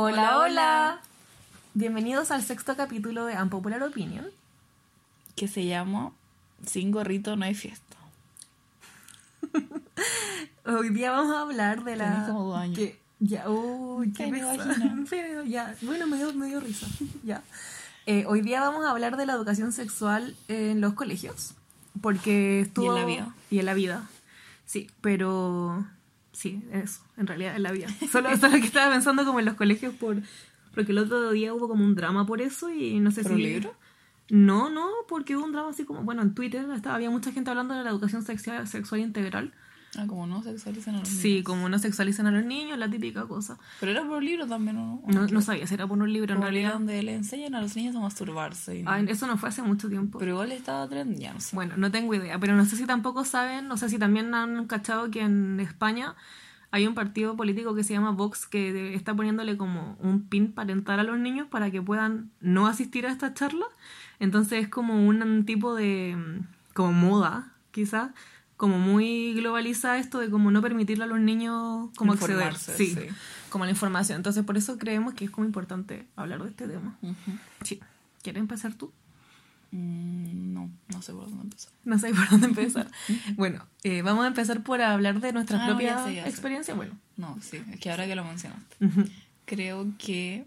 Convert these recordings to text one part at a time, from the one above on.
Hola, hola. Bienvenidos al sexto capítulo de Unpopular Opinion. Que se llama Sin gorrito no hay fiesta. Hoy día vamos a hablar de la. Tenés como dos años. que- ya, uy, qué pesado. vagina. Pene, ya. Bueno, me dio, me dio risa. Ya. Eh, hoy día vamos a hablar de la educación sexual en los colegios. Porque estuvo. Y en la vida. Y en la vida. Sí, pero. Sí, eso, en realidad en la vida. Solo, solo que estaba pensando como en los colegios por. Porque el otro día hubo como un drama por eso y no sé ¿Por si. un libro? No, no, porque hubo un drama así como. Bueno, en Twitter estaba, había mucha gente hablando de la educación sexual, sexual integral. Ah, como no sexualizan a los niños. Sí, como no sexualizan a los niños, la típica cosa. Pero era por libro también, ¿o no? No, no sabía si era por un libro en realidad. donde le enseñan a los niños a masturbarse. no. Eso no fue hace mucho tiempo. Pero igual estaba tren, ya no sé. Bueno, no tengo idea, pero no sé si tampoco saben, no sé si también han cachado que en España hay un partido político que se llama Vox que está poniéndole como un pin para entrar a los niños para que puedan no asistir a esta charla. Entonces es como un tipo de como moda, quizás, como muy globalizada esto de como no permitirle a los niños como acceder, sí, sí. como a la información. Entonces por eso creemos que es como importante hablar de este tema. Sí. ¿Quieres empezar tú? Mm, no, no sé por dónde empezar. No sé por dónde empezar. bueno, eh, vamos a empezar por hablar de nuestra Ah, no, propia ya sé, ya sé. experiencia. Bueno, No, sí, es que ahora que lo mencionaste. Creo que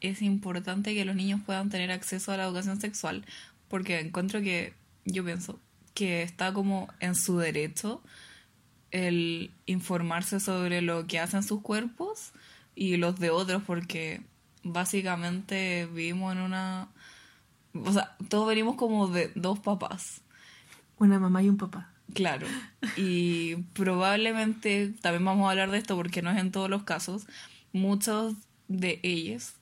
es importante que los niños puedan tener acceso a la educación sexual porque encuentro que yo pienso que está como en su derecho el informarse sobre lo que hacen sus cuerpos y los de otros porque básicamente vivimos en una o sea, todos venimos como de dos papás. una mamá y un papá. Claro. Y probablemente, también vamos a hablar de esto porque no es en todos los casos, muchos de ellos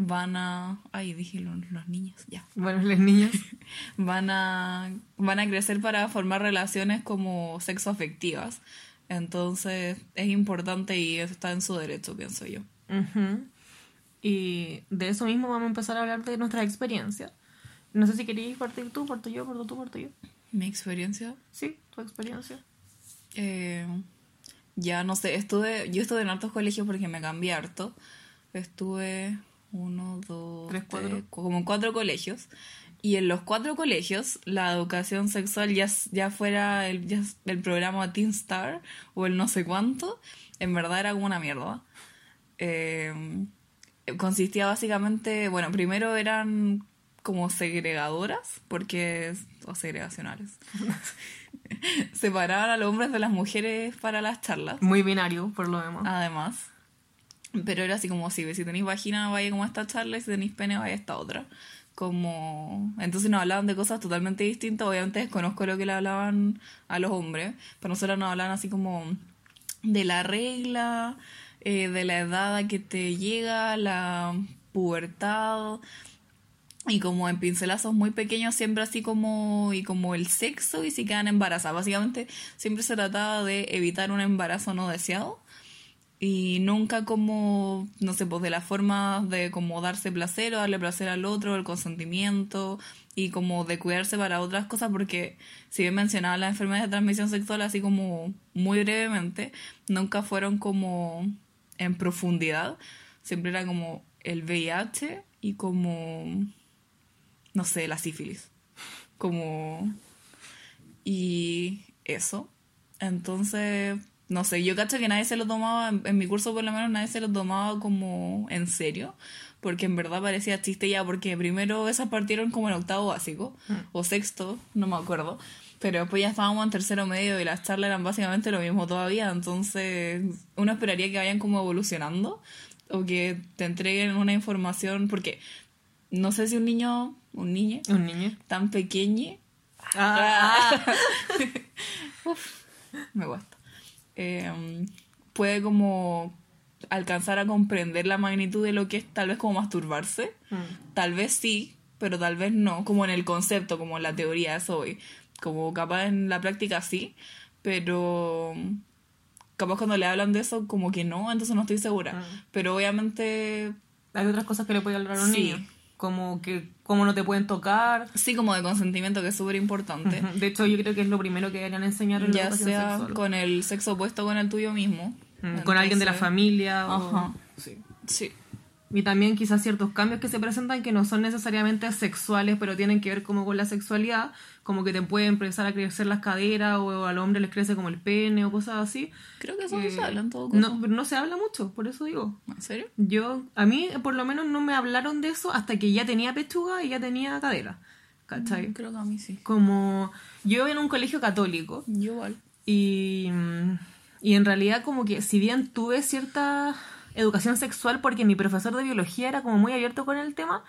van a... Ay, dije los, los niños, ya. Bueno, las niñas. Van a, van a crecer para formar relaciones como sexoafectivas. Entonces es importante y eso está en su derecho, pienso yo. Ujú. Y de eso mismo vamos a empezar a hablar de nuestras experiencias. No sé si queréis partir tú, parto yo, parto tú, parto yo. Mi experiencia Sí, tu experiencia. Eh, ya no sé, estuve, yo estuve en hartos colegios porque me cambié harto. Estuve uno, dos, Tres, cuatro. tres, como cuatro colegios. Y en los cuatro colegios, la educación sexual, ya, ya fuera el, ya el programa Teen Star o el no sé cuánto, en verdad era como una mierda. Eh, consistía básicamente, bueno, primero eran como segregadoras, porque, o segregacionales. Separaban a los hombres de las mujeres para las charlas, Muy binario, por lo demás. además. Pero era así como si, si tenéis vagina vaya como esta charla y si tenéis pene vaya esta otra. Como... Entonces nos hablaban de cosas totalmente distintas. Obviamente desconozco lo que le hablaban a los hombres, pero nosotros nos hablaban así como de la regla, eh, de la edad a que te llega, la pubertad, y como en pincelazos muy pequeños, siempre así como, y como el sexo y si quedan embarazadas. Básicamente siempre se trataba de evitar un embarazo no deseado y nunca como, no sé, pues de la forma de como darse placer o darle placer al otro, el consentimiento y como de cuidarse para otras cosas, porque si bien mencionaba las enfermedades de transmisión sexual así como muy brevemente, nunca fueron como en profundidad, siempre era como el VIH y como, no sé, la sífilis, como... Y eso. Entonces, no sé, yo cacho que nadie se lo tomaba, en, en mi curso por lo menos nadie se lo tomaba como en serio, porque en verdad parecía chiste ya, porque primero esas partieron como en octavo básico, o sexto, no me acuerdo, pero después ya estábamos en tercero medio y las charlas eran básicamente lo mismo todavía, entonces uno esperaría que vayan como evolucionando, o que te entreguen una información, porque no sé si un niño, un niño, Un niño. tan pequeño Ah, Uf, me gusta. Eh, puede como alcanzar a comprender la magnitud de lo que es tal vez como masturbarse. Mm. Tal vez sí, pero tal vez no, como en el concepto, como en la teoría, eso hoy. Como capaz en la práctica sí, pero capaz cuando le hablan de eso como que no, entonces no estoy segura. Mm. Pero obviamente Hay otras cosas que le puede hablar a un Sí. niño. Como que como no te pueden tocar. sí como de consentimiento que es súper importante. De hecho, yo creo que es lo primero que deberían enseñar en la ya educación sea sexual. con el sexo opuesto con el tuyo mismo. Con alguien de la familia. o- Ajá. Sí. Sí. Y también quizás ciertos cambios que se presentan que no son necesariamente sexuales, pero tienen que ver como con la sexualidad, como que te puede empezar a crecer las caderas o al hombre les crece como el pene o cosas así. Creo que eso no Eh, se habla en todo caso. No, pero no se habla mucho, por eso digo. ¿En serio? Yo, a mí por lo menos no me hablaron de eso hasta que ya tenía pechuga y ya tenía cadera. ¿Cachai? Creo que a mí sí. Como yo en un colegio católico Yo igual. y, mm, y en realidad como que si bien tuve cierta educación sexual porque mi profesor de biología era como muy abierto con el tema,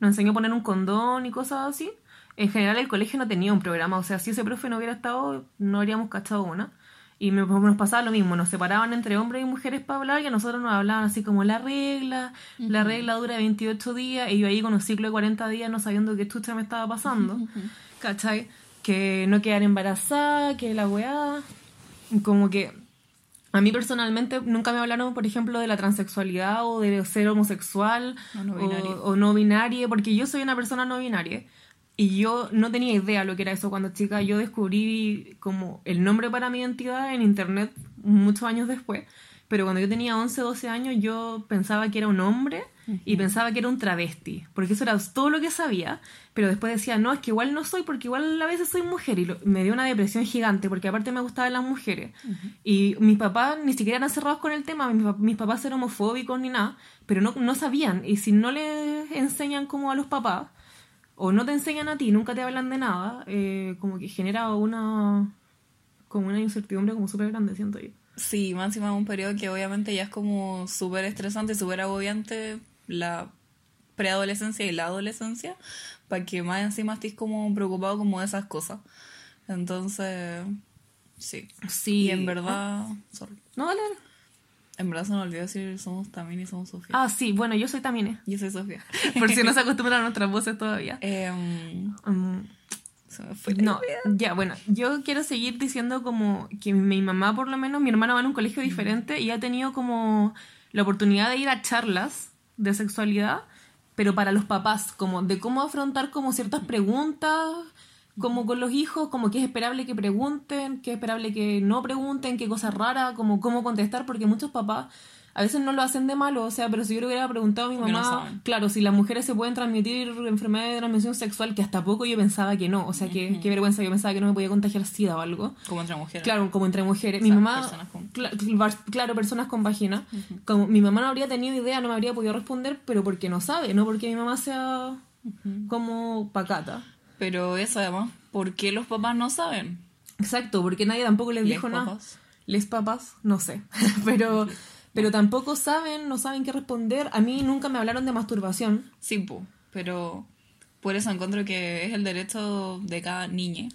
nos enseñó a poner un condón y cosas así. En general el colegio no tenía un programa, o sea, si ese profe no hubiera estado, no habríamos cachado una. Y nos pasaba lo mismo, nos separaban entre hombres y mujeres para hablar y a nosotros nos hablaban así como la regla, la regla dura 28 días y yo ahí con un ciclo de 40 días no sabiendo qué chucha me estaba pasando, ¿cachai? Que no quedar embarazada, que la weá, como que a mí personalmente nunca me hablaron, por ejemplo, de la transexualidad o de ser homosexual O no o, binario. o no binaria, porque yo soy una persona no binaria. Y yo no tenía idea lo que era eso cuando chica. Yo descubrí como el nombre para mi identidad en internet muchos años después. Pero cuando yo tenía 11, 12 años yo pensaba que era un hombre y pensaba que era un travesti. Porque eso era todo lo que sabía. Pero después decía, no, es que igual no soy porque igual a veces soy mujer. Y lo- me dio una depresión gigante porque aparte me gustaban las mujeres. Y mis papás ni siquiera eran cerrados con el tema. Mis, mis papás eran homofóbicos ni nada. Pero no, no sabían. Y si no les enseñan como a los papás o no te enseñan a ti, nunca te hablan de nada, eh, como que genera una como una incertidumbre como súper grande, siento yo. Sí, más encima un periodo que obviamente ya es como súper estresante, súper agobiante, la preadolescencia y la adolescencia, para que más encima estés como preocupado como de esas cosas. Entonces, sí. Sí. Y en verdad, sorry. No, dale, dale. En verdad se me olvidó decir somos también y somos Sofía. Ah, sí, bueno, yo soy también, eh. Yo soy Sofía. por si no se acostumbran a nuestras voces todavía. Em, Mm, se me fue no, ya, bueno, yo quiero seguir diciendo como que mi mamá, por lo menos, mi hermana va en un colegio diferente y ha tenido como la oportunidad de ir a charlas de sexualidad, pero para los papás, como de cómo afrontar como ciertas preguntas, como con los hijos, como qué es esperable que pregunten, qué es esperable que no pregunten, qué cosas raras, como cómo contestar, porque muchos papás a veces no lo hacen de malo, o sea, pero si yo le hubiera preguntado a mi no mamá, claro, si las mujeres se pueden transmitir enfermedades de transmisión sexual, que hasta poco yo pensaba que no, o sea, que, qué vergüenza, yo pensaba que no me podía contagiar SIDA o algo. Como entre mujeres. Claro, como entre mujeres. O Mi mamá, personas con- cla- cl- claro, personas con vagina. Como mi mamá no habría tenido idea, no me habría podido responder, pero porque no sabe, no porque mi mamá sea como pacata. Pero eso además, ¿por qué los papás no saben? Exacto, porque nadie tampoco les Les dijo nada. Les papás, no sé. pero, pero tampoco saben, no saben qué responder. A mí nunca me hablaron de masturbación. Sí, po, pero por eso encuentro que es el derecho de cada niña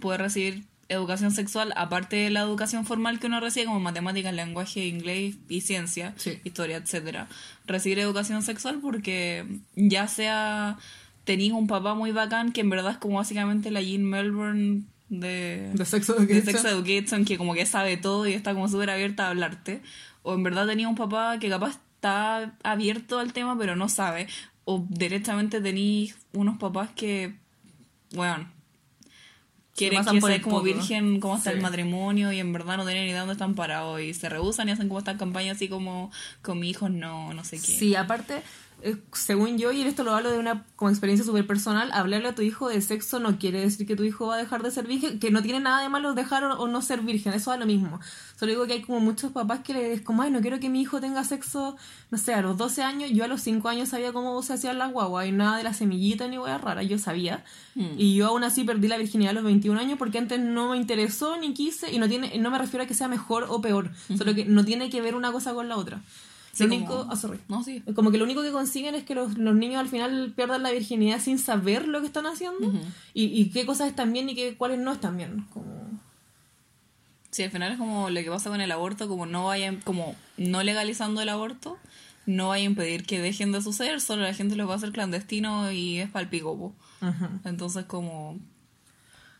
poder recibir educación sexual aparte de la educación formal que uno recibe como matemáticas, lenguaje, inglés y ciencia, Sí. historia, etcétera. Recibir educación sexual porque ya sea tenéis un papá muy bacán que en verdad es como básicamente la Jean Melbourne de, De sexo de education. Sex Education que como que sabe todo y está como súper abierta a hablarte. O en verdad tenía un papá que capaz está abierto al tema pero no sabe. O directamente tenéis unos papás que, bueno, quieren que como virgen cómo está Sí. el matrimonio y en verdad no tienen ni idea dónde están parados y se rehusan y hacen como estas campañas así como con mi hijo no, no sé qué. Sí, aparte, según yo, y esto lo hablo de una como experiencia súper personal, hablarle a tu hijo de sexo no quiere decir que tu hijo va a dejar de ser virgen, que no tiene nada de malo dejar o, o no ser virgen, eso es lo mismo. Solo digo que hay como muchos papás que les como, ay, no quiero que mi hijo tenga sexo, no sé, a los 12 años, yo a los 5 años sabía cómo se hacían las guaguas y nada de la semillita ni hueá rara, yo sabía. Y yo aún así perdí la virginidad a los 21 años porque antes no me interesó ni quise y no tiene no me refiero a que sea mejor o peor, solo que no tiene que ver una cosa con la otra. Sí, lo como- único, sorry. No, sí. Como que lo único que consiguen es que los, los niños al final pierdan la virginidad sin saber lo que están haciendo y, y qué cosas están bien y qué, cuáles no están bien. Como... Sí, al final es como lo que pasa con el aborto, como no vayan, como no legalizando el aborto, no vaya a impedir que dejen de suceder, solo la gente lo va a hacer clandestino y es palpicopo. Entonces como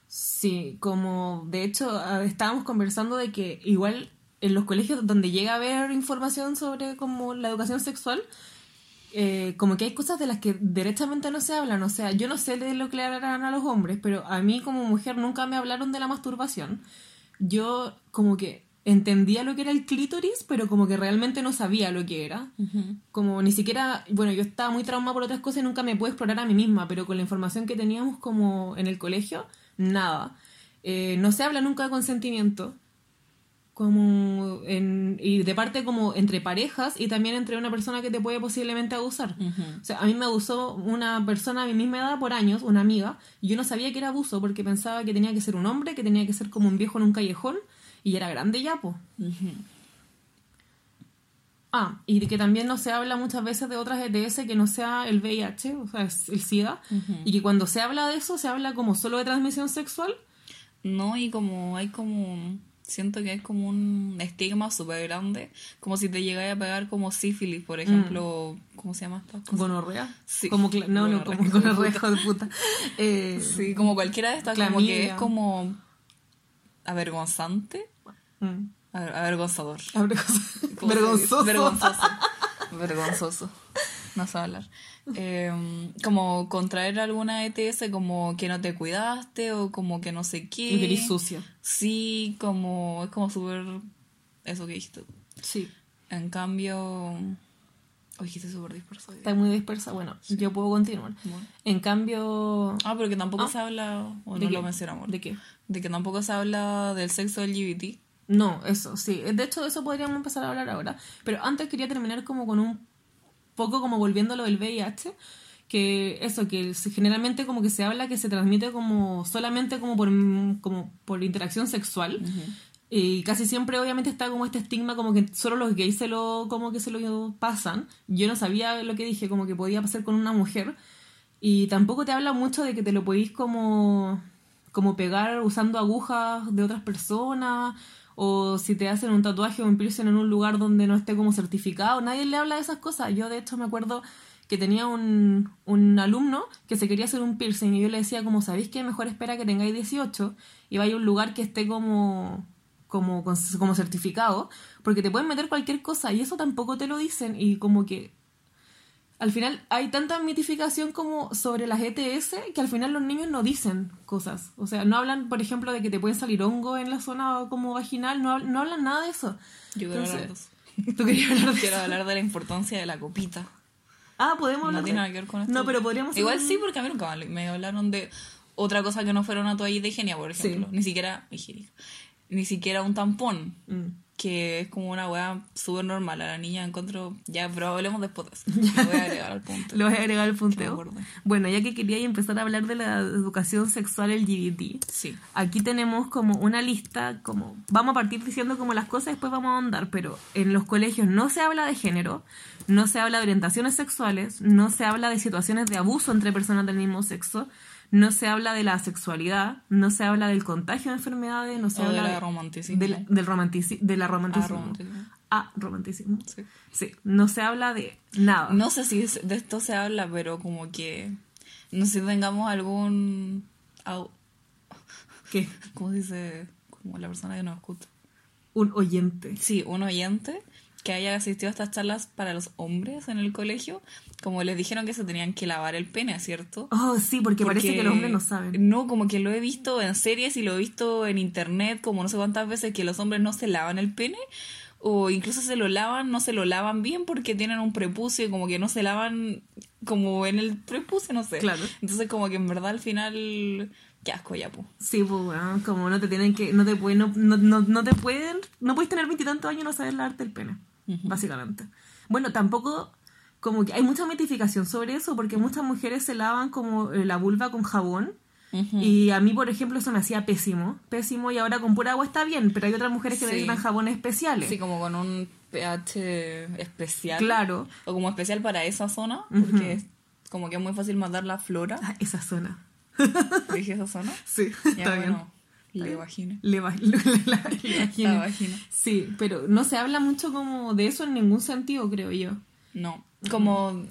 Sí, como de hecho ah, estábamos conversando de que igual en los colegios donde llega a haber información sobre como la educación sexual, eh, como que hay cosas de las que derechamente no se hablan. O sea, yo no sé de lo que le harán a los hombres, pero a mí como mujer nunca me hablaron de la masturbación. Yo como que entendía lo que era el clítoris, pero como que realmente no sabía lo que era. Como ni siquiera, bueno, yo estaba muy traumada por otras cosas y nunca me pude explorar a mí misma, pero con la información que teníamos como en el colegio, nada. Eh, no se habla nunca de consentimiento. Como en, y de parte como entre parejas y también entre una persona que te puede posiblemente abusar. O sea, a mí me abusó una persona a mi misma edad por años, una amiga, y yo no sabía que era abuso porque pensaba que tenía que ser un hombre, que tenía que ser como un viejo en un callejón, y era grande ya, pues. Ah, y de que también no se habla muchas veces de otras ETS que no sea el VIH, o sea, el SIDA, y que cuando se habla de eso se habla como solo de transmisión sexual. No, y como hay como siento que hay como un estigma súper grande, como si te llegara a pegar como sífilis, por ejemplo, ¿cómo se llama esta cosa? ¿Gonorrea? Sí. Como cla- no, no, como Gonorrea, de puta. Eh, Sí, como cualquiera de estas, como que Clamidia. es como avergonzante, mm. aver- avergonzador. Vergonzoso. Vergonzoso. Vergonzoso. No sé hablar. Eh, como contraer alguna ETS como que no te cuidaste o como que no sé qué. Y eres sucia. Sí, como es como súper eso que dijiste. Sí. En cambio, Oye, dijiste súper día. Está muy dispersa. Bueno, yo puedo continuar. Bueno. En cambio... Ah, pero que tampoco Ah. se habla, o ¿De no qué? lo mencionamos. ¿De qué? De que tampoco se habla del sexo LGBT. No, eso, sí. De hecho, de eso podríamos empezar a hablar ahora. Pero antes quería terminar como con un poco como volviendo a lo del VIH. Que eso, que generalmente como que se habla que se transmite como solamente como por, como por interacción sexual. Y casi siempre obviamente está como este estigma como que solo los gays se lo, como que se lo pasan. Yo no sabía lo que dije, como que podía pasar con una mujer. Y tampoco te habla mucho de que te lo podéis como, como pegar usando agujas de otras personas. O si te hacen un tatuaje o un piercing en un lugar donde no esté como certificado. Nadie le habla de esas cosas. Yo de hecho me acuerdo que tenía un, un alumno que se quería hacer un piercing y yo le decía como, ¿sabéis qué? Mejor espera que tengáis 18 y vaya a un lugar que esté como como, como certificado, porque te pueden meter cualquier cosa y eso tampoco te lo dicen y como que al final hay tanta mitificación como sobre las ETS que al final los niños no dicen cosas. O sea, no hablan, por ejemplo, de que te pueden salir hongos en la zona como vaginal, no, no hablan nada de eso. Yo quiero hablar de eso. ¿Tú querías hablar de Quiero eso? hablar de la importancia de la copita. Ah, podemos No hablar tiene de- nada que ver con esto. No, pero podríamos Igual sí, porque a mí nunca me- hablaron de otra cosa que no fuera una toallita higiénica, por Sí. ejemplo. Ni siquiera higiénica. Ni siquiera un tampón. Mm. Que es como una weá súper normal. A la niña encuentro. Ya, pero hablemos después de eso. Lo voy a agregar al punto. Lo voy a agregar al punteo. Bueno, ya que quería empezar a hablar de la educación sexual LGBT, Sí. Aquí tenemos como una lista, como vamos a partir diciendo como las cosas, después vamos a ahondar, pero en los colegios no se habla de género, no se habla de orientaciones sexuales, no se habla de situaciones de abuso entre personas del mismo sexo, no se habla de la sexualidad, no se habla del contagio de enfermedades, no se O de habla la romanticismo. del, del romantici- de la Ah, romanticismo. Ah, romanticismo. Sí. Sí, no se habla de nada. No sé si de esto se habla, pero como que. No sé si tengamos algún. ¿Qué? ¿Cómo se dice? Como la persona que nos escucha. Un oyente. Sí, un oyente que haya asistido a estas charlas para los hombres en el colegio, como les dijeron que se tenían que lavar el pene, ¿cierto? Oh, sí, porque, parece que los hombres no saben. No, como que lo he visto en series y lo he visto en internet, como no sé cuántas veces que los hombres no se lavan el pene. O incluso se lo lavan, no se lo lavan bien porque tienen un prepucio y como que no se lavan como en el prepucio, no sé. Claro. Entonces como que en verdad al final, qué asco ya, pues. Sí, pues bueno, como no te tienen que, no te pueden, no, no, no, no te pueden, no puedes tener veintitantos años y no saber lavarte el pene, básicamente. Bueno, tampoco, como que hay mucha mitificación sobre eso, porque muchas mujeres se lavan como eh, la vulva con jabón, y a mí, por ejemplo, eso me hacía pésimo, pésimo, y ahora con pura agua está bien, pero hay otras mujeres que Sí. necesitan jabones especiales. Sí, como con un pH especial. Claro. O como especial para esa zona, porque es como que es muy fácil matar la flora. Ah, esa zona. Dije esa zona. Sí, Ya, está bien. Bueno, le vagina. Le la- le imagino. La vagina. Sí, pero no se habla mucho como de eso en ningún sentido, creo yo. No, como,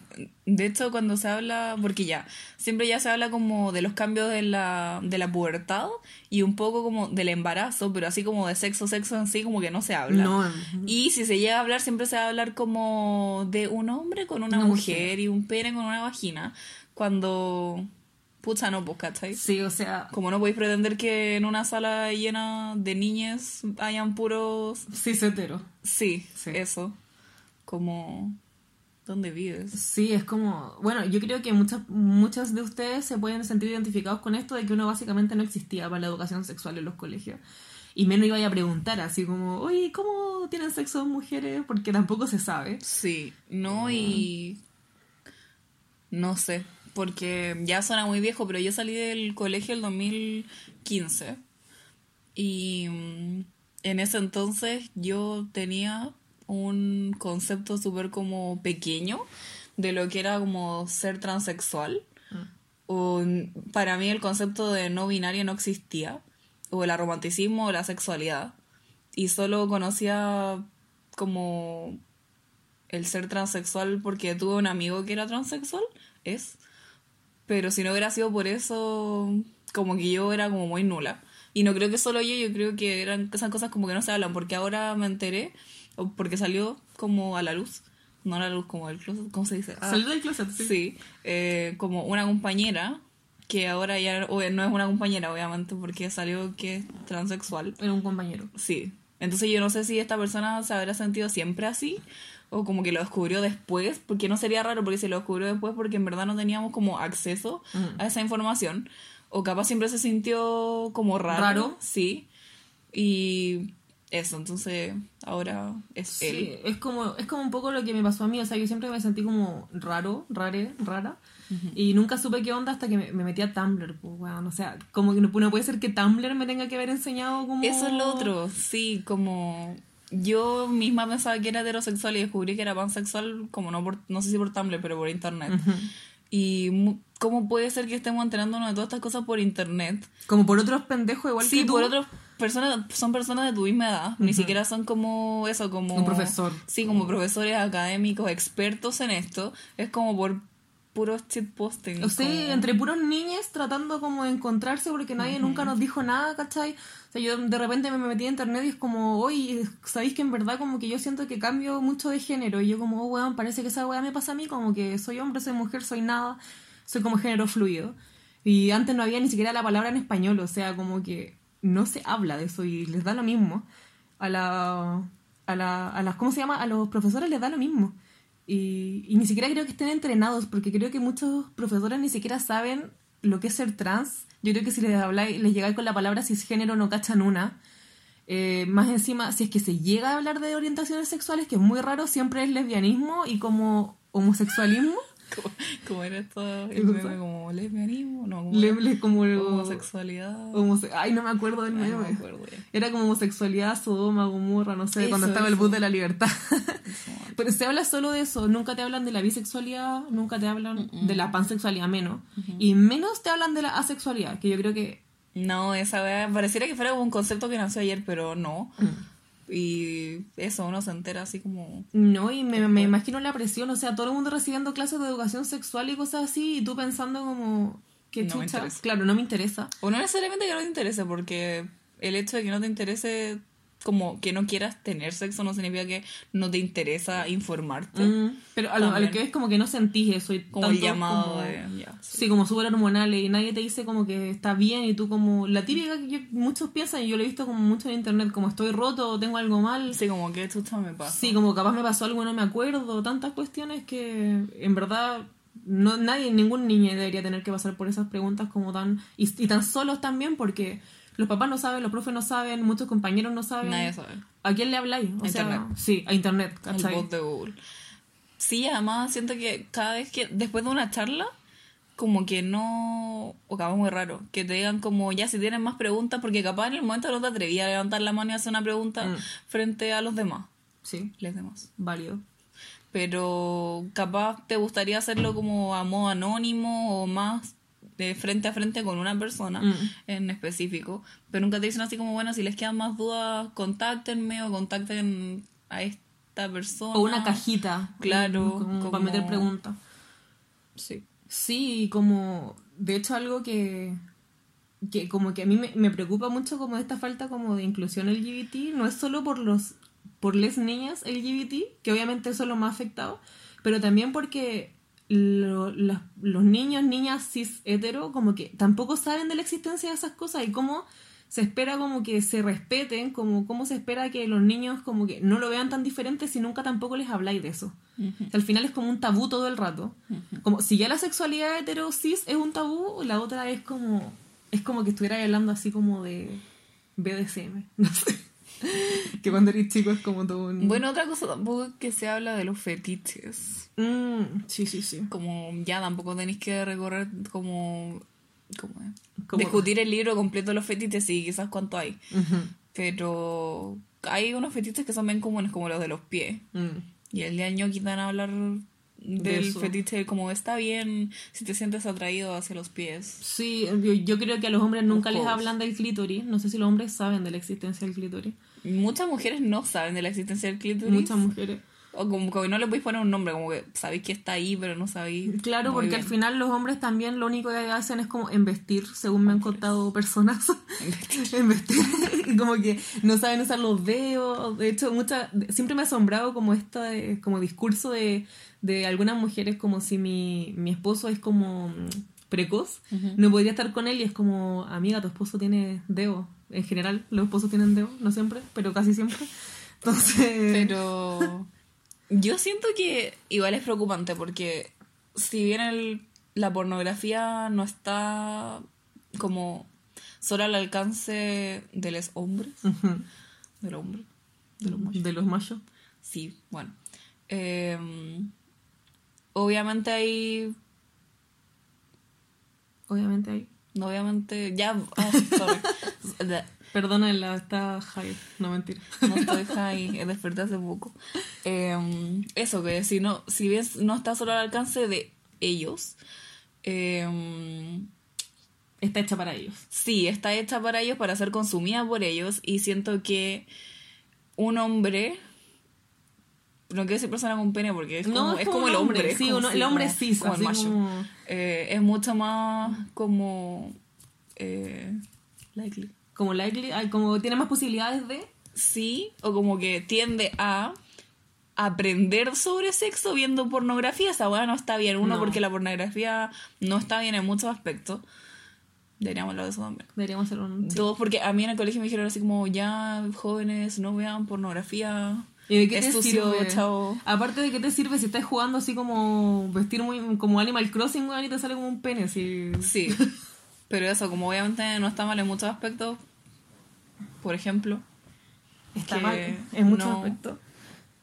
de hecho cuando se habla, porque ya, siempre ya se habla como de los cambios de la, de la pubertad y un poco como del embarazo, pero así como de sexo, sexo en sí, como que no se habla. No. Y si se llega a hablar, siempre se va a hablar como de un hombre con una, Una mujer, mujer. y un pene con una vagina, cuando pucha, no, pues, ¿cachai? Sí, o sea, Como no podéis pretender que en una sala llena de niñas hayan puros... sí, hetero. Sí, Sí. eso. Como... ¿Dónde vives? Sí, es como, bueno, yo creo que muchas muchas de ustedes se pueden sentir identificados con esto de que uno básicamente no existía para la educación sexual en los colegios. Y menos iba a preguntar así como, oye, ¿cómo tienen sexo mujeres? Porque tampoco se sabe. Sí, no y... No sé, porque ya suena muy viejo, pero yo salí del colegio el 2015 y mm, en ese entonces yo tenía un concepto súper como pequeño de lo que era como ser transexual. O, para mí el concepto de no binario no existía, o el aromanticismo o la sexualidad. Y solo conocía como el ser transexual porque tuve un amigo que era transexual, es. Pero si no hubiera sido por eso, como que yo era como muy nula. Y no creo que solo yo, yo creo que eran esas cosas como que no se hablan, porque ahora me enteré, o porque salió como a la luz, no a la luz como el closet, ¿cómo se dice? Ah, Salir del closet, sí. Sí, eh, como una compañera que ahora ya o- no es una compañera, obviamente, porque salió que es transexual. Era un compañero. Sí. Entonces yo no sé si esta persona se habrá sentido siempre así o como que lo descubrió después, porque no sería raro porque se lo descubrió después porque en verdad no teníamos como acceso Mm. a esa información. O capaz siempre se sintió como raro. Raro. Sí. Y eso, entonces ahora es Sí, él. es como, es como un poco lo que me pasó a mí, o sea, yo siempre me sentí como raro, rare, rara, y nunca supe qué onda hasta que me, me metí a Tumblr, pues, weón, o sea, como que no, no puede ser que Tumblr me tenga que haber enseñado como... Eso es lo otro, sí, como yo misma pensaba que era heterosexual y descubrí que era pansexual, como no por, no sé si por Tumblr, pero por internet. Y mu- cómo puede ser que estemos enterándonos de todas estas cosas por internet. Como por otros pendejos igual sí, que tú. por otras personas, son personas de tu misma edad, ni siquiera son como eso, como... Un profesor. Sí, como profesores académicos, expertos en esto. Es como por puros shitposting. O sea, como- entre puros niños tratando como de encontrarse porque nadie nunca nos dijo nada, ¿cachai? O sea, yo de repente me metí a internet y es como, oye, ¿sabéis que en verdad como que yo siento que cambio mucho de género? Y yo como, oh, weón, parece que esa weá me pasa a mí, como que soy hombre, soy mujer, soy nada, soy como género fluido. Y antes no había ni siquiera la palabra en español, o sea, como que no se habla de eso y les da lo mismo. A la... A, la, a las, ¿cómo se llama? A los profesores les da lo mismo. Y, y ni siquiera creo que estén entrenados, porque creo que muchos profesores ni siquiera saben lo que es ser trans. Yo creo que si les habláis, les llegáis con la palabra cisgénero no cachan una. Eh, más encima, si es que se llega a hablar de orientaciones sexuales, que es muy raro, siempre es lesbianismo y como homosexualismo. Como, era esto, ¿Qué el meme como lesbianismo, no, como como homosexualidad. homose- Ay, no me acuerdo del Ay, meme. no me acuerdo ya. Era como homosexualidad, Sodoma, Gomorra, no sé, Eso, cuando estaba el bus de la libertad. Pero se habla solo de eso, nunca te hablan de la bisexualidad, nunca te hablan de la pansexualidad menos. Y menos te hablan de la asexualidad, que yo creo que... No, esa wea pareciera que fuera un concepto que nació ayer, pero no. Y eso, uno se entera así como... No, y me, me imagino la presión, o sea, todo el mundo recibiendo clases de educación sexual y cosas así, y tú pensando como... Que No me chucha, interesa. claro, no me interesa. O no necesariamente que no te interese, porque el hecho de que no te interese, como que no quieras tener sexo, no significa que no te interesa informarte. Mm, pero a lo, a lo También. que es como que no sentís eso. Y Como el tanto llamado como- de... ya, sí. Sí, como súper hormonal y nadie te dice como que está bien y tú como... La típica que yo- muchos piensan, y yo lo he visto como mucho en internet, como estoy roto o tengo algo mal. Sí, como que chucha me pasa. Sí, como capaz me pasó algo, no me acuerdo, tantas cuestiones que en verdad no nadie, ningún niño debería tener que pasar por esas preguntas como tan... Y, y tan solos también porque los papás no saben, los profes no saben, muchos compañeros no saben. Nadie sabe. ¿A quién le habláis? O sea, internet. sí, a internet, El ¿cachai? bot de Google. Sí, además siento que cada vez que, después de una charla, como que no, o capaz muy raro, que te digan como ya si tienen más preguntas, porque capaz en el momento no te atrevías a levantar la mano y hacer una pregunta Mm. frente a los demás. Sí, Les demás. válido. Pero capaz te gustaría hacerlo como a modo anónimo o más de frente a frente con una persona Mm. en específico. Pero nunca te dicen así como, bueno, si les quedan más dudas, contáctenme o contacten a esta persona. O una cajita. Claro, como como- para meter preguntas. Sí. Sí, como, de hecho algo que, que como que a mí me, me preocupa mucho como esta falta como de inclusión LGBT, no es solo por los, por les niñas LGBT, que obviamente son los más afectados, pero también porque lo- los niños, niñas cis hetero, como que tampoco saben de la existencia de esas cosas y cómo se espera como que se respeten, como cómo se espera que los niños como que no lo vean tan diferente si nunca tampoco les habláis de eso. Al final es como un tabú todo el rato. Como si ya la sexualidad hetero cis es un tabú, la otra es como es como que estuviera hablando así como de BDSM, no sé. Que cuando eres chico es como todo un... Bueno, otra cosa tampoco es que se habla de los fetiches. Mm, sí, sí, sí. Como ya tampoco tenéis que recorrer como... como Como- discutir el libro completo de los fetiches y quizás cuánto hay. Pero hay unos fetiches que son bien comunes como los de los pies. Mm. Y el día de ñoqui a hablar del eso. fetiche como está bien si te sientes atraído hacia los pies. Sí, yo, yo creo que a los hombres nunca les hablan del clítoris. No sé si los hombres saben de la existencia del clítoris. Muchas mujeres no saben de la existencia del clítoris. Muchas mujeres. O como que no le podéis poner un nombre, como que sabéis que está ahí, pero no sabéis. Claro, porque al final los hombres también lo único que hacen es como embestir, según me han contado personas. embestir. y como que no saben usar los dedos. De hecho, muchas siempre me ha asombrado como este como discurso de, de algunas mujeres como si mi, mi esposo es como mm, precoz, no podría estar con él y es como, amiga, tu esposo tiene dedo. En general, los esposos tienen dedo, no siempre, pero casi siempre. Entonces, Pero yo siento que igual es preocupante porque si bien el- la pornografía no está como solo al alcance de los hombres, del hombre, de los machos. sí, bueno. eh, obviamente hay, Obviamente hay. Obviamente, ya, sorry. Perdónenla, está high. No, mentira. No estoy high, desperté hace poco. Eh, eso, que si no, si bien no está solo al alcance de ellos, eh, Está hecha para ellos. sí, está hecha para ellos, para ser consumida por ellos, y siento que un hombre, no quiero decir persona con pene porque es como, es como el hombre, Sí, como- uno- sí, el hombre cis, como así macho. como... Eh, es mucho más como eh, likely. Como likely, como tiene más posibilidades de... sí, o como que tiende a aprender sobre sexo viendo pornografía. Esa weá no está bien. Uno, No. porque la pornografía no está bien en muchos aspectos. Deberíamos hablar de eso también. Deberíamos hacer un... sí. Dos, porque a mí en el colegio me dijeron así como, ya, jóvenes, no vean pornografía. ¿Y de qué es te sucio, sirve? Aparte de qué te sirve si estás jugando así como vestir muy como Animal Crossing, weón, y te sale como un pene, así... Sí. Pero eso, como obviamente no está mal en muchos aspectos, por ejemplo, Está mal en muchos no- aspectos.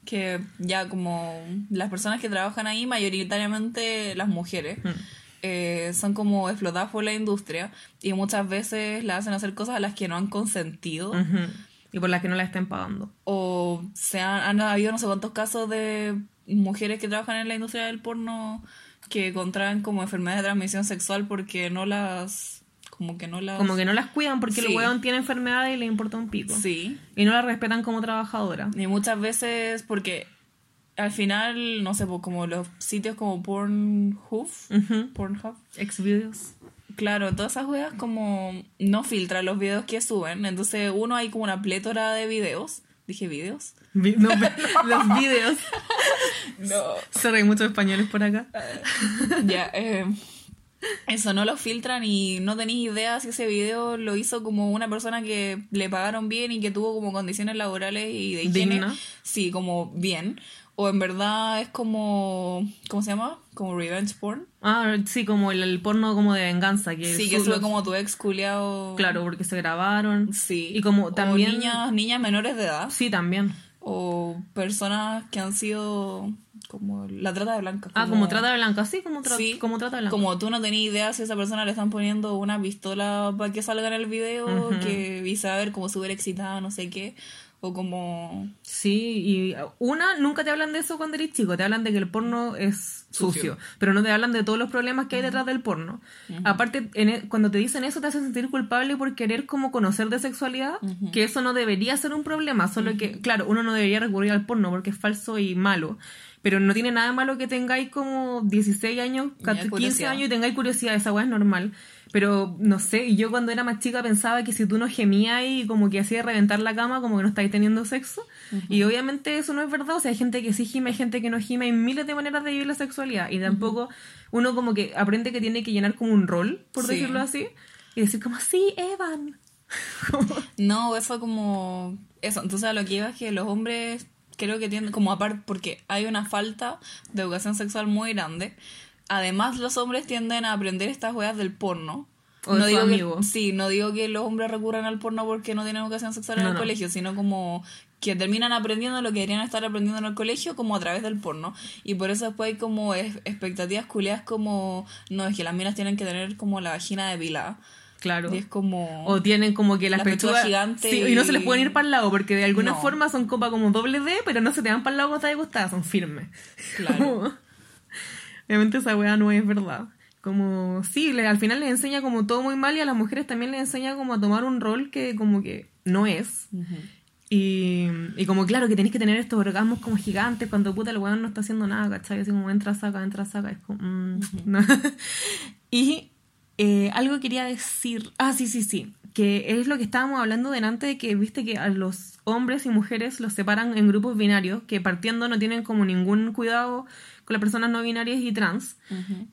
que ya como las personas que trabajan ahí, mayoritariamente las mujeres, Mm. eh, son como explotadas por la industria y muchas veces la hacen hacer cosas a las que no han consentido Ujú. Y por las que no la estén pagando. o se han, han habido no sé cuántos casos de mujeres que trabajan en la industria del porno que contraen como enfermedades de transmisión sexual porque no las como que no las Como que no las cuidan porque el Sí. weón tiene enfermedades y le importa un pico. sí Y no la respetan como trabajadora. Y muchas veces, porque al final, no sé, como los sitios como Pornhub, Ujú. Pornhub, Exvideos. Claro, todas esas weas como no filtran los videos que suben. Entonces, uno hay como una plétora de videos. Dije videos. Vi- no, ve- los videos. No. Sorry, hay muchos españoles por acá. ya, eh, eso no lo filtran y no tenéis idea si ese video lo hizo como una persona que le pagaron bien y que tuvo como condiciones laborales y de higiene. Digna. Sí, como bien. O en verdad es como. ¿Cómo se llama? Como revenge porn. Ah, sí, como el, el porno como de venganza. Que Sí, que su- sube como tu ex culiao. Claro, porque se grabaron. Sí. Y como O también... niñas, niñas menores de edad. Sí, también. O personas que han sido. Como la trata de blancas. Ah, como trata de blanca. Sí, como, tra- Sí, como trata de blanca. Como tú no tenías idea si a esa persona le están poniendo una pistola para que salga en el video, Ujú. que y saber como súper excitada, no sé qué. O como. Sí, y una, nunca te hablan de eso cuando eres chico, te hablan de que el porno es sucio, Sucio. pero no te hablan de todos los problemas que hay detrás del porno. Aparte, en e- cuando te dicen eso te hace sentir culpable por querer como conocer de sexualidad, que eso no debería ser un problema, solo que, claro, uno no debería recurrir al porno porque es falso y malo, Pero no tiene nada malo que tengáis como 16 años, Ya, 14, 15 curiosidad. años y tengáis curiosidad, esa weá es normal. Pero no sé, yo cuando era más chica pensaba que si tú no gemías y como que hacía reventar la cama, como que no estáis teniendo sexo. Y obviamente eso no es verdad, o sea, hay gente que sí gime, hay gente que no gime, hay miles de maneras de vivir la sexualidad. Y tampoco uno como que aprende que tiene que llenar como un rol, por Sí. decirlo así, y decir como, sí, Evan. No, eso como... Eso, entonces a lo que iba es que los hombres creo que tienen como aparte porque hay una falta de educación sexual muy grande. Además los hombres tienden a aprender estas weas del porno. O de su digo amigo. que, sí, no digo que los hombres recurran al porno porque no tienen educación sexual en No, el no. colegio, sino como que terminan aprendiendo lo que deberían estar aprendiendo en el colegio como a través del porno. Y por eso después hay como expectativas culiadas como, no, es que las minas tienen que tener como la vagina depilada. Claro. Y es como... O tienen como que las Las pechugas pechugas gigantes Sí, y no se les pueden ir para el lado porque de alguna No. forma son copa como doble D, pero no se te van para el lado estás acostada, son firmes. Claro. Obviamente esa weá no es verdad. Como, sí, le- al final les enseña como todo muy mal y a las mujeres también les enseña como a tomar un rol que como que no es. Y, y como claro que tenéis que tener estos orgasmos como gigantes cuando puta el weón no está haciendo nada, ¿cachai? Así como entra, saca, entra, saca, es como... mm, no. y eh, algo quería decir, ah, sí, sí, sí, que es lo que estábamos hablando delante de que viste que a los hombres y mujeres los separan en grupos binarios, que partiendo no tienen como ningún cuidado con las personas no binarias y trans.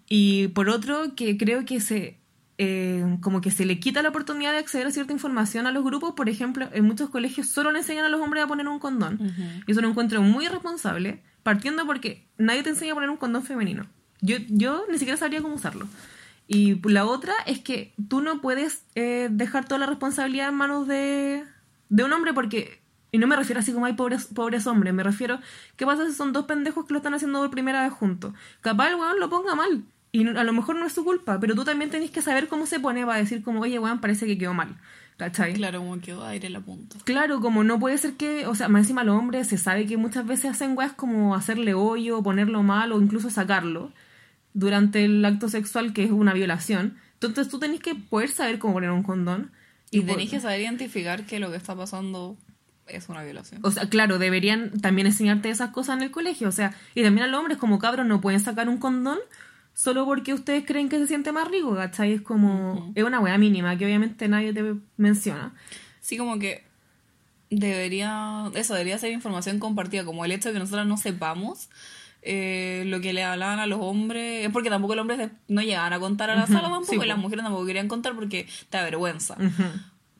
Y por otro, que creo que se eh, como que se le quita la oportunidad de acceder a cierta información a los grupos. Por ejemplo, en muchos colegios solo le enseñan a los hombres a poner un condón. Y eso lo encuentro muy irresponsable, partiendo porque nadie te enseña a poner un condón femenino. Yo, yo ni siquiera sabría cómo usarlo. Y la otra es que tú no puedes eh, dejar toda la responsabilidad en manos de, de un hombre porque... Y no me refiero así como hay pobres, pobres hombres, me refiero, ¿qué pasa si son dos pendejos que lo están haciendo por primera vez juntos? Capaz el weón lo ponga mal, y a lo mejor no es su culpa, pero tú también tenés que saber cómo se pone para decir como, oye, weón, parece que quedó mal, ¿cachai? Claro, como que aire la punta. Claro, como no puede ser que, o sea, más encima los hombres se sabe que muchas veces hacen weas como hacerle hoyo, ponerlo mal o incluso sacarlo durante el acto sexual que es una violación. Entonces tú tenés que poder saber cómo poner un condón. Y por- tenéis que saber identificar que lo que está pasando es una violación. O sea, claro, deberían también enseñarte esas cosas en el colegio. O sea, y también a los hombres como cabros no pueden sacar un condón solo porque ustedes creen que se siente más rico, ¿cachai? Es como, es una wea mínima que obviamente nadie te menciona. Sí, como que debería, eso debería ser información compartida, como el hecho de que nosotros no sepamos eh, lo que le hablaban a los hombres, es porque tampoco los hombres no llegaban a contar a la sala tampoco, sí, y las mujeres tampoco querían contar porque te da vergüenza.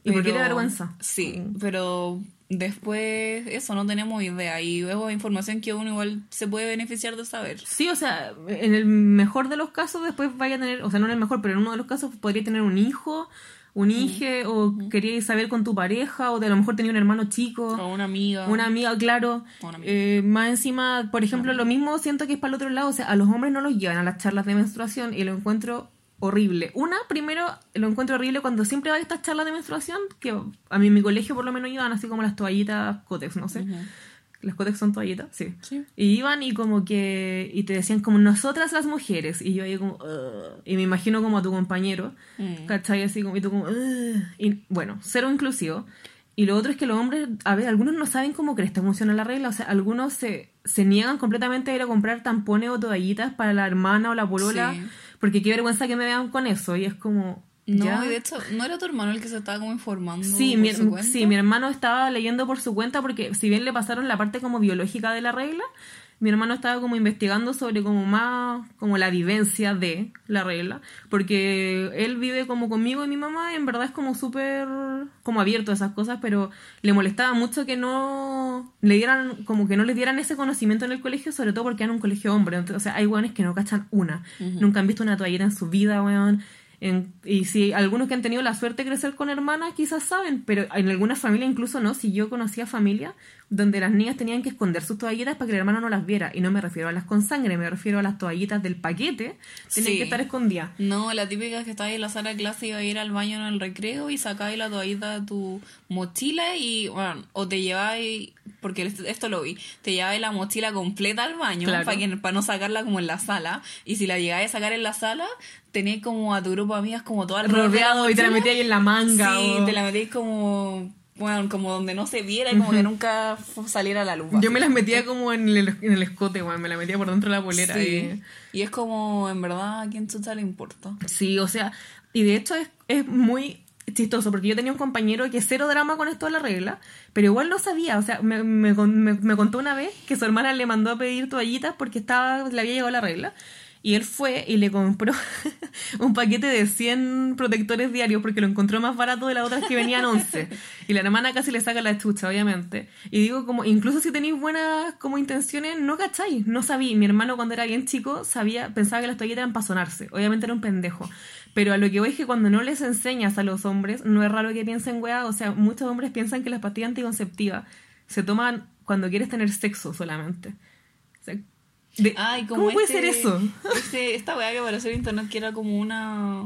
¿Y por qué te Pero- vergüenza? Sí, Mm. pero después eso no tenemos idea y es información que uno igual se puede beneficiar de saber. Sí, o sea, en el mejor de los casos después vaya a tener, o sea, no en el mejor, pero en uno de los casos podría tener un hijo, un hije, o querías saber con tu pareja, o de a lo mejor tenía un hermano chico. O una amiga. Una amiga, claro. O una amiga. Eh, más encima, por ejemplo, lo mismo siento que es para el otro lado. O sea, a los hombres no los llevan a las charlas de menstruación y lo encuentro horrible. Una, primero, lo encuentro horrible cuando siempre va a estas charlas de menstruación, que a mí en mi colegio por lo menos iban así como las toallitas Cotex, no sé. Las Cotex son toallitas, sí. Sí. Y iban y como que, y te decían como nosotras las mujeres. Y yo ahí como, "Ugh". y me imagino como a tu compañero, Mm. ¿cachai? Así como, y tú como, "Ugh". y bueno, cero inclusivo. Y lo otro es que los hombres, a ver, algunos no saben cómo crees que funciona la regla. O sea, algunos se, se niegan completamente a ir a comprar tampones o toallitas para la hermana o la polola. Sí. Porque qué vergüenza que me vean con eso. Y es como, No, ¿ya? y de hecho, ¿no era tu hermano el que se estaba como informando Sí por mi, su cuenta? sí, mi hermano estaba leyendo por su cuenta porque si bien le pasaron la parte como biológica de la regla, mi hermano estaba como investigando sobre como más como la vivencia de la regla, porque él vive como conmigo y mi mamá y en verdad es como súper como abierto a esas cosas, pero le molestaba mucho que no le dieran como que no le dieran ese conocimiento en el colegio, sobre todo porque era un colegio hombre, Entonces, o sea, hay weones que no cachan una, nunca han visto una toallita en su vida, weón. En- y si algunos que han tenido la suerte de crecer con hermanas quizás saben, pero en algunas familias incluso no. Si yo conocía familias donde las niñas tenían que esconder sus toallitas para que el hermano no las viera. Y no me refiero a las con sangre, me refiero a las toallitas del paquete. Tenían Sí. que estar escondidas. No, la típica es que estabas en la sala de clase y iba a ir al baño en el recreo y sacabas la toallita de tu mochila y, bueno, o te llevabas, porque esto lo vi, te llevabas la mochila completa al baño Claro. para, que, para no sacarla como en la sala. Y si la llegabas a sacar en la sala, tenías como a tu grupo de amigas como todas alrededor de Rodeado y te la metías ahí en la manga. Sí, o- te la metías como bueno, como donde no se viera y como que nunca saliera a la luz. Yo me las metía como en el, en el escote, weón. Me la metía por dentro de la polera. Sí. y- Y es como, en verdad, ¿a quién chucha le importa? Sí, o sea, y de hecho es, es muy chistoso porque yo tenía un compañero que cero drama con esto de la regla, pero igual no sabía, o sea, me, me, me- me contó una vez que su hermana le mandó a pedir toallitas porque estaba le había llegado la regla. Y él fue y le compró un paquete de 100 protectores diarios porque lo encontró más barato de las otras que venían 11. Y la hermana casi le saca la chucha, obviamente. Y digo, como incluso si tenéis buenas como intenciones, no cacháis, no sabía. Mi hermano cuando era bien chico sabía, pensaba que las toallitas eran para sonarse. Obviamente era un pendejo. Pero a lo que voy es que cuando no les enseñas a los hombres, no es raro que piensen, weá, o sea, muchos hombres piensan que las pastillas anticonceptivas se toman cuando quieres tener sexo solamente. O sea, de- Ay, como ¿Cómo puede este- ser eso? este- esta weá que apareció en internet que era como una...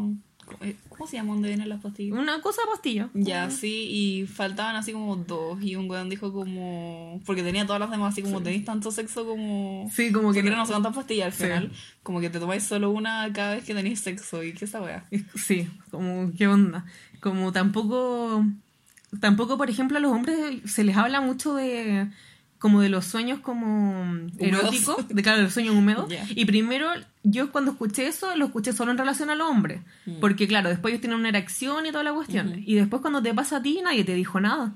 ¿Cómo se llama? ¿Dónde vienen las pastillas? Una cosa pastilla. Ya, sí, y faltaban así como dos. Y un weón dijo como. Porque tenía todas las demás, así como tenéis tanto sexo como. Sí, como que no- no cuántas pastillas al Sí. final. Como que te tomáis solo una cada vez que tenéis sexo. ¿Y qué esa weá? Sí, como, ¿qué onda? Como tampoco, tampoco, por ejemplo, a los hombres se les habla mucho de, como de los sueños como eróticos, de claro, los sueños húmedos. Y primero, yo cuando escuché eso, lo escuché solo en relación a los hombres. Porque claro, después ellos tienen una erección y toda la cuestión. Y después cuando te pasa a ti, nadie te dijo nada.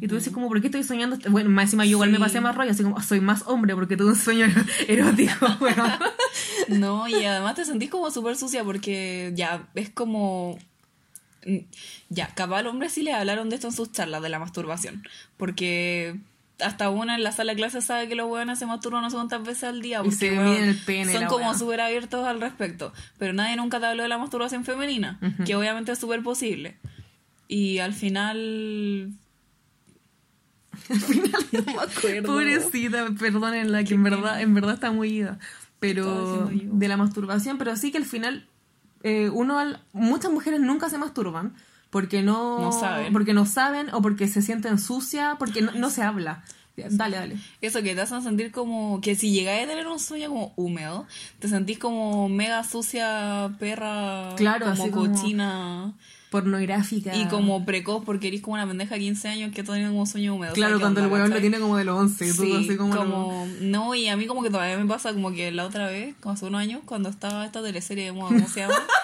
Y tú dices como, ¿por qué estoy soñando? Bueno, más encima yo igual me pasé más rollo, así como, "Ah, soy más hombre porque tuve un sueño erótico. Bueno. No, y además te sentís como súper sucia porque ya es como. mm, Ya, capaz al hombre sí le hablaron de esto en sus charlas de la masturbación. Porque hasta una en la sala de clase sabe que los hueones se masturban no sé cuántas veces al día. Y Porque, se miden el pene, Son la como súper abiertos al respecto. Pero nadie nunca te habló de la masturbación femenina, que obviamente es súper posible. Y al final. al final. no me acuerdo. Pobrecita, perdónenla, que en verdad, en verdad está muy ida. Pero de la masturbación, pero sí que al final eh, uno al- muchas mujeres nunca se masturban porque no, No saben. porque no saben o porque se sienten sucia, porque no, no se habla. Dale, dale. Eso que te hacen sentir como que si llegáis a tener un sueño como húmedo, te sentís como mega sucia, perra, Claro, como así como- cochina Pornográfica. y como precoz porque eres como una pendeja de 15 años que tiene como sueño húmedo. Claro, ¿sabes qué cuando el huevón lo tiene como de los 11 y tú Sí, así como... como, no, y a mí como que todavía me pasa como que la otra vez, como hace unos años, cuando estaba esta teleserie de moda, ¿cómo se llama?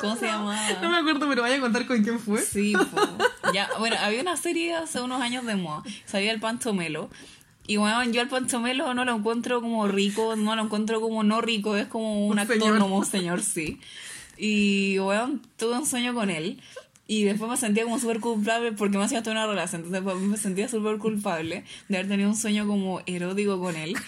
¿Cómo se llamaba? No me acuerdo, pero vaya a contar con quién fue. Sí, po. ya, bueno, había una serie hace unos años de moda, sabía el Pancho Melo. Y bueno, yo al Pancho Melo no lo encuentro como rico, no lo encuentro como no rico, es como un, Un actor señor. como un señor, sí. Y bueno, tuve un sueño con él. Y después me sentía como súper culpable porque me hacía toda una relación. Entonces pues, me sentía súper culpable de haber tenido un sueño como erótico con él.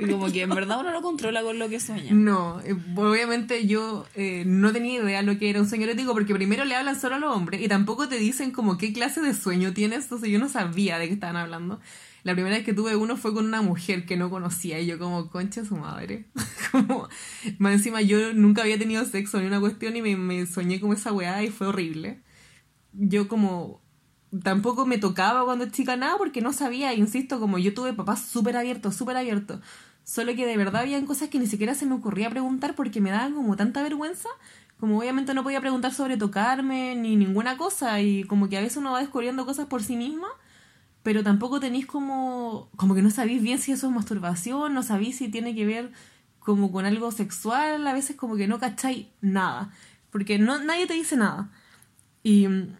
Y como que en verdad uno no controla con lo que sueña. No, eh, obviamente yo eh, no tenía idea lo que era un sueño erótico porque primero le hablan solo a los hombres y tampoco te dicen como qué clase de sueño tienes, entonces yo no sabía de qué estaban hablando. La primera vez que tuve uno fue con una mujer que no conocía y yo como, concha su madre. como, más encima yo nunca había tenido sexo ni una cuestión y me, me soñé como esa weá y fue horrible. Yo como tampoco me tocaba cuando chica nada porque no sabía, insisto, como yo tuve papás súper abiertos, súper abiertos. Solo que de verdad habían cosas que ni siquiera se me ocurría preguntar porque me daban como tanta vergüenza. Como obviamente no podía preguntar sobre tocarme ni ninguna cosa y como que a veces uno va descubriendo cosas por sí misma, pero tampoco tenéis como como que no sabéis bien si eso es masturbación, no sabéis si tiene que ver como con algo sexual, a veces como que no cacháis nada, porque no nadie te dice nada. Y mm,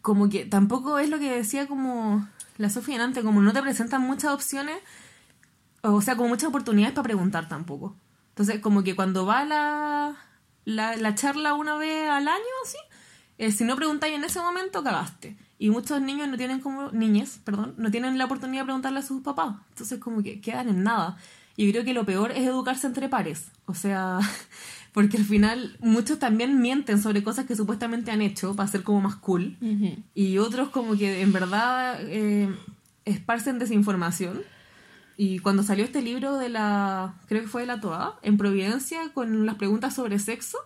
como que tampoco es lo que decía como la Sofía antes, como no te presentan muchas opciones, o sea, como muchas oportunidades para preguntar tampoco. Entonces, como que cuando va la, la, la charla una vez al año, así, eh, si no preguntáis en ese momento, cagaste. Y muchos niños no tienen como, niñas, perdón, no tienen la oportunidad de preguntarle a sus papás. Entonces, como que quedan en nada. Y creo que lo peor es educarse entre pares. O sea, porque al final muchos también mienten sobre cosas que supuestamente han hecho para ser como más cool. Ujú. Y otros como que en verdad eh, esparcen desinformación. Y cuando salió este libro de la, creo que fue de la TOA, en Providencia, con las preguntas sobre sexo,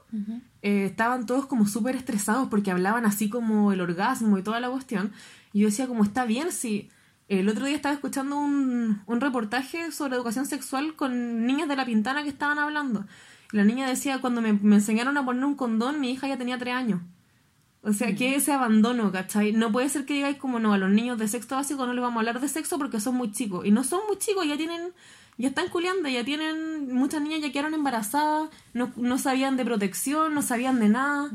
eh, estaban todos como súper estresados porque hablaban así como el orgasmo y toda la cuestión. Y yo decía como, está bien si... El otro día estaba escuchando un, un reportaje sobre educación sexual con niñas de la Pintana que estaban hablando. La niña decía, cuando me, me enseñaron a poner un condón, mi hija ya tenía tres años. O sea, que ese abandono, ¿cachai? No puede ser que digáis como no, a los niños de sexto básico no les vamos a hablar de sexo porque son muy chicos. Y no son muy chicos, ya tienen, ya están culeando, ya tienen, muchas niñas ya quedaron embarazadas, no, no sabían de protección, no sabían de nada.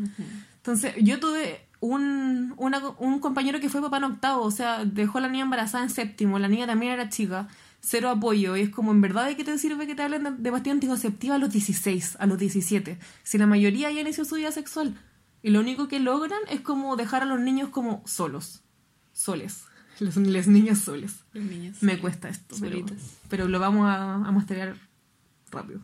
Entonces, yo tuve un, una- un compañero que fue papá en octavo, o sea, dejó a la niña embarazada en séptimo, la niña también era chica, cero apoyo, y es como, ¿en verdad de qué te sirve que te hablen de, pastilla anticonceptiva a los 16, a los 17? Si la mayoría ya inició su vida sexual, y lo único que logran es como dejar a los niños como solos, soles, los, los niños soles. Los niños. Me cuesta esto, pero, lo vamos a, a mostrar rápido.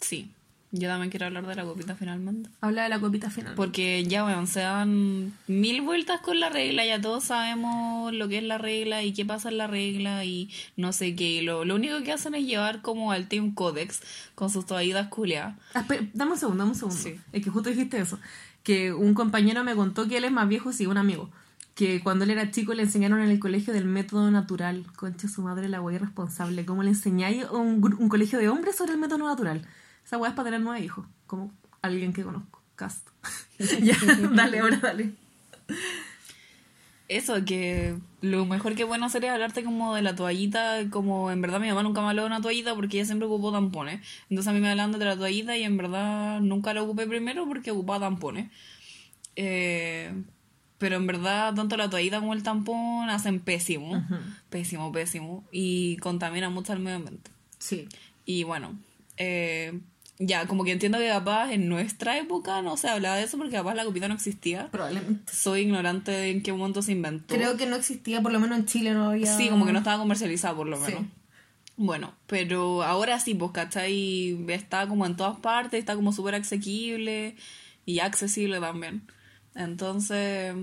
Sí. Yo también quiero hablar de la copita finalmente. Habla de la copita final. Porque ya, bueno, se dan mil vueltas con la regla, ya todos sabemos lo que es la regla y qué pasa en la regla y no sé qué. Lo, lo único que hacen es llevar como al Team Codex con sus toallitas culeadas. Ah, dame un segundo, dame un segundo. Sí. Es que justo dijiste eso. Que un compañero me contó que él es más viejo, sí, un amigo. Que cuando él era chico le enseñaron en el colegio del método natural. Concha su madre, la wea irresponsable. ¿Cómo le enseñáis un, un colegio de hombres sobre el método natural? Esa wea es para tener nueve hijos. Como alguien que conozco. Cast. ya, dale, ahora dale. Eso, que lo mejor que pueden hacer es hablarte como de la toallita, como en verdad mi mamá nunca me habló de una toallita porque ella siempre ocupó tampones. Entonces a mí me hablan de la toallita y en verdad nunca la ocupé primero porque ocupaba tampones. Eh, pero en verdad tanto la toallita como el tampón hacen pésimo, pésimo, pésimo y contaminan mucho al medio ambiente. Sí. Y bueno, eh, ya como que entiendo que capaz en nuestra época no se hablaba de eso porque capaz la copita no existía. Probablemente. Soy ignorante de en qué momento se inventó. Creo que no existía, por lo menos en Chile no había. Sí, como que no estaba comercializado por lo Sí. menos. Bueno, pero ahora sí, pues, ¿cachai? Está como en todas partes, está como súper asequible y accesible también. Entonces,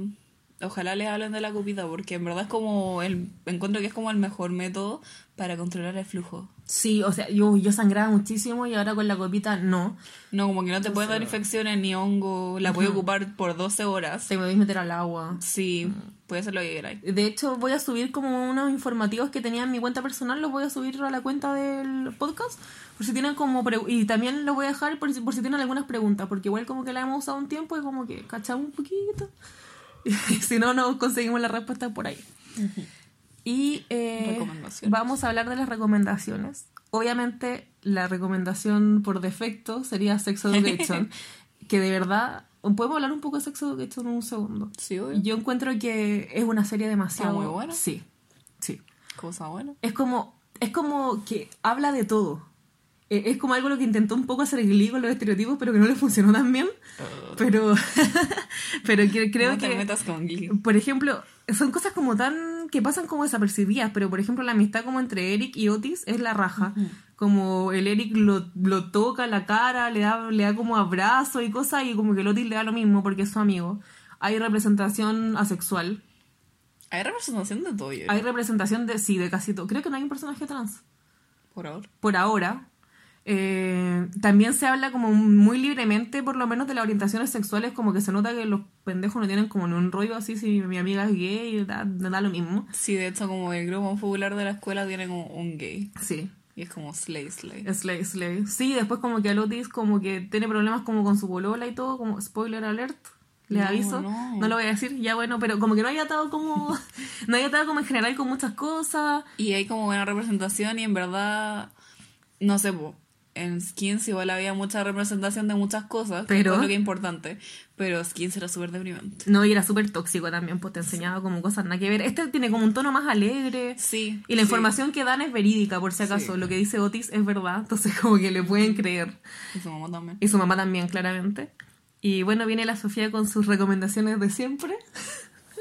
ojalá les hablen de la copita porque en verdad es como el, encuentro que es como el mejor método para controlar el flujo. Sí, o sea, yo, yo sangraba muchísimo y ahora con la copita no. No, como que no te pueden dar infecciones ni hongo, la puedes ocupar por 12 horas. Te podéis meter al agua. Sí, puedes hacer lo que queráis. De hecho, voy a subir como unos informativos que tenía en mi cuenta personal, los voy a subir a la cuenta del podcast, por si tienen como... pre- y también los voy a dejar por si, por si tienen algunas preguntas, porque igual como que la hemos usado un tiempo y como que cachamos un poquito. Si no, no conseguimos la respuesta por ahí. Y eh, vamos a hablar de las recomendaciones. Obviamente, la recomendación por defecto sería Sex Education, que de verdad... ¿Podemos hablar un poco de Sex Education en un segundo? Sí, obvio. Yo encuentro que es una serie demasiado Está muy buena. Sí, sí. Cosa buena. Es como, es como que habla de todo. Eh, Es como algo lo que intentó un poco hacer Glee con los estereotipos, pero que no le funcionó tan bien. Pero, pero que- creo no te que, metas con Glee. por ejemplo, son cosas como tan que pasan como desapercibidas, pero por ejemplo la amistad como entre Eric y Otis es la raja. Como el Eric lo, lo toca la cara, le da, le da como abrazo y cosas, y como que el Otis le da lo mismo porque es su amigo. Hay representación asexual. Hay representación de todo, yo Hay representación de, sí, de casi todo. Creo que no hay un personaje trans. por ahora. Por ahora. Eh, también se habla como muy libremente, por lo menos, de las orientaciones sexuales, como que se nota que los pendejos no tienen como ni un rollo así, si mi amiga es gay, da, da lo mismo. Sí, de hecho, como el grupo popular de la escuela tiene como un gay. Sí, Y es como Slay Slay. Slay, Slay. Sí, después como que Alotis como que tiene problemas como con su polola y todo, como spoiler alert. Le No, aviso, no. no. lo voy a decir, ya bueno, pero como que no haya estado como, no haya estado como en general con muchas cosas. Y hay como buena representación y en verdad, no sé, po, en Skins igual había mucha representación de muchas cosas, Pero- que es lo que es importante, pero Skins era súper deprimente. No, y era súper tóxico también, pues te enseñaba como cosas nada que ver. Este tiene como un tono más alegre. Sí. Y la sí. información que dan es verídica, por si acaso. Sí. Lo que dice Otis es verdad, entonces como que le pueden creer. Y su mamá también. Y su mamá también, claramente. Y bueno, viene la Sofía con sus recomendaciones de siempre.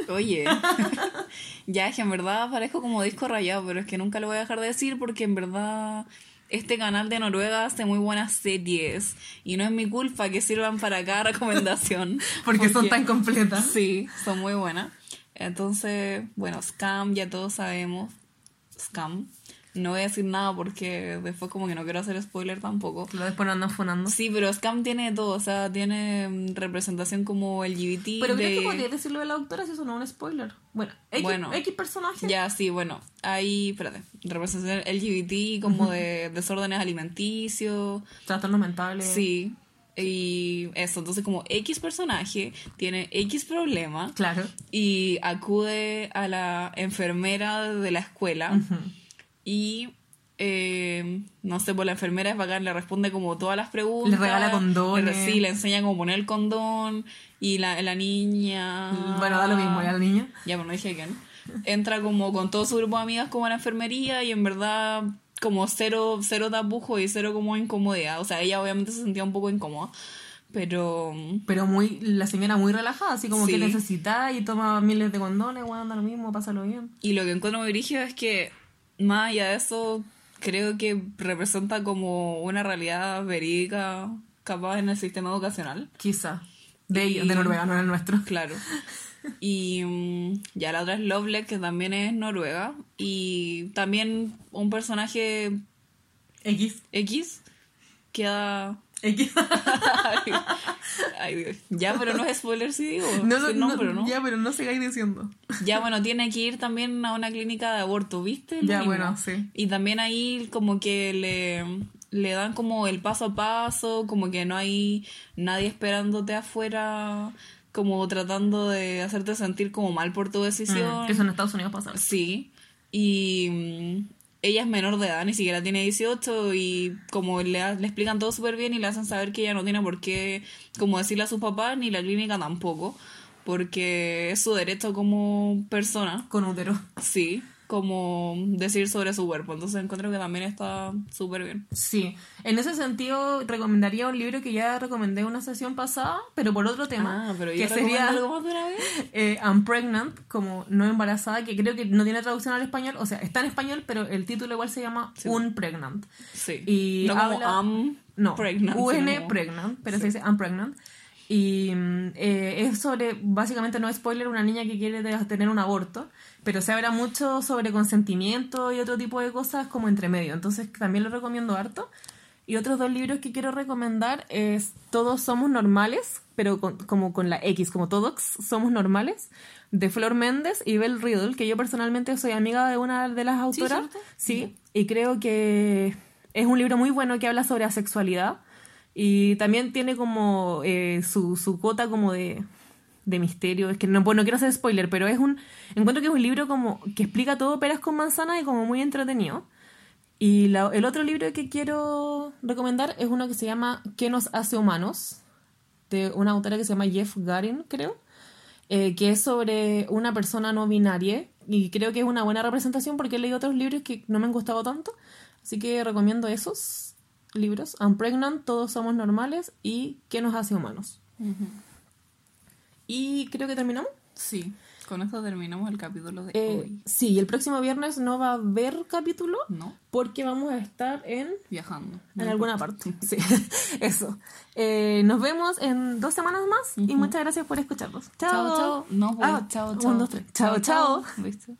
Oye, ya es que en verdad parezco como disco rayado, pero es que nunca lo voy a dejar de decir porque en verdad este canal de Noruega hace muy buenas series y no es mi culpa que sirvan para cada recomendación. Porque, son tan completas. Sí, son muy buenas. Entonces, bueno, Scam ya todos sabemos. Scam. No voy a decir nada porque después como que no quiero hacer spoiler tampoco. Lo después lo andan fonando. Sí, pero Scam tiene todo, o sea, tiene mm, representación como LGBT. Pero creo de... que podría decirlo de la doctora si eso no es un spoiler. Bueno, X, Bueno. X personaje. Ya, sí, bueno, hay, espérate, representación LGBT como de desórdenes alimenticios. Trastornos mentales. Sí, Y eso, entonces como X personaje tiene X problema Claro. y acude a la enfermera de la escuela y eh, no sé, pues la enfermera es bacán, le responde como todas las preguntas. Le regala condones. Le- sí, le enseña cómo poner el condón y la, la niña... Bueno, da lo mismo, ya la niña. Ya, pero no dije quién. Entra como con todo su grupo de amigas como a la enfermería y en verdad como cero, cero tapujo y cero como incomodidad. O sea, ella obviamente se sentía un poco incómoda, pero... Pero muy, la señora muy relajada, así como Sí. que necesita y toma miles de condones, bueno, anda lo mismo, pásalo bien. Y lo que encuentro muy brígido es que, más allá de eso, creo que representa como una realidad verídica capaz en el sistema educacional. Quizá. De Y- de Noruega, no el nuestro. Claro. Y mm, ya la otra es Lovelet, que también es noruega. Y también un personaje X. X queda... Ay, ay. Ya, pero no es spoiler si digo. No, Sí, no, no, pero no. Ya, pero no sigáis diciendo. Ya, bueno, tiene que ir también a una clínica de aborto, ¿viste? Lo Ya, mismo. bueno, sí. Y también ahí como que le, le dan como el paso a paso, como que no hay nadie esperándote afuera, como tratando de hacerte sentir como mal por tu decisión. Mm, que eso en Estados Unidos pasa. Sí. Y mm, ella es menor de edad, ni siquiera tiene 18 y como le, le explican todo súper bien y le hacen saber que ella no tiene por qué como decirle a sus papás ni la clínica tampoco, porque es su derecho como persona, Con útero. sí, como decir sobre su cuerpo. Entonces encuentro que también está súper bien. Sí. En ese sentido, recomendaría un libro que ya recomendé en una sesión pasada, pero por otro tema. Ah, pero que sería algo más de una vez. eh, I'm Pregnant, como no embarazada, que creo que no tiene traducción al español. O sea, está en español, pero el título igual se llama Un Pregnant. Sí. Y no como habla- am No, pregnant. UN como- Pregnant, pero se dice I'm Pregnant. Y mm, eh, es sobre, básicamente no es spoiler, una niña que quiere tener un aborto, pero se habla mucho sobre consentimiento y otro tipo de cosas como entre medio. Entonces también lo recomiendo harto. Y otros dos libros que quiero recomendar es Todos somos normales, pero con- como con la X, como todos somos normales, de Flor Méndez y Belle Riddle, que yo personalmente soy amiga de una de las autoras. ¿cierto? Sí, y creo que es un libro muy bueno que habla sobre asexualidad y también tiene como eh, su, su cuota como de, de misterio. Es que no, bueno, no quiero hacer spoiler, pero es un. Encuentro que es un libro como que explica todo peras con manzanas y como muy entretenido. Y la- el otro libro que quiero recomendar es uno que se llama ¿Qué nos hace humanos? de una autora que se llama Jeff Garin, creo, eh, que es sobre una persona no binaria y creo que es una buena representación porque he leído otros libros que no me han gustado tanto, así que recomiendo esos libros, I'm Pregnant, Todos somos normales y ¿Qué nos hace humanos? Y creo que terminamos. Sí. Con esto terminamos el capítulo de Eh, hoy. sí, el próximo viernes no va a haber capítulo ¿No? porque vamos a estar en Viajando. en alguna parte. Sí, eso. Eh, nos vemos en dos semanas más y muchas gracias por escucharnos. Chao, Chao, chao. No, Ah, chao, un, chao. dos, tres. Chao, chao. ¿Viste?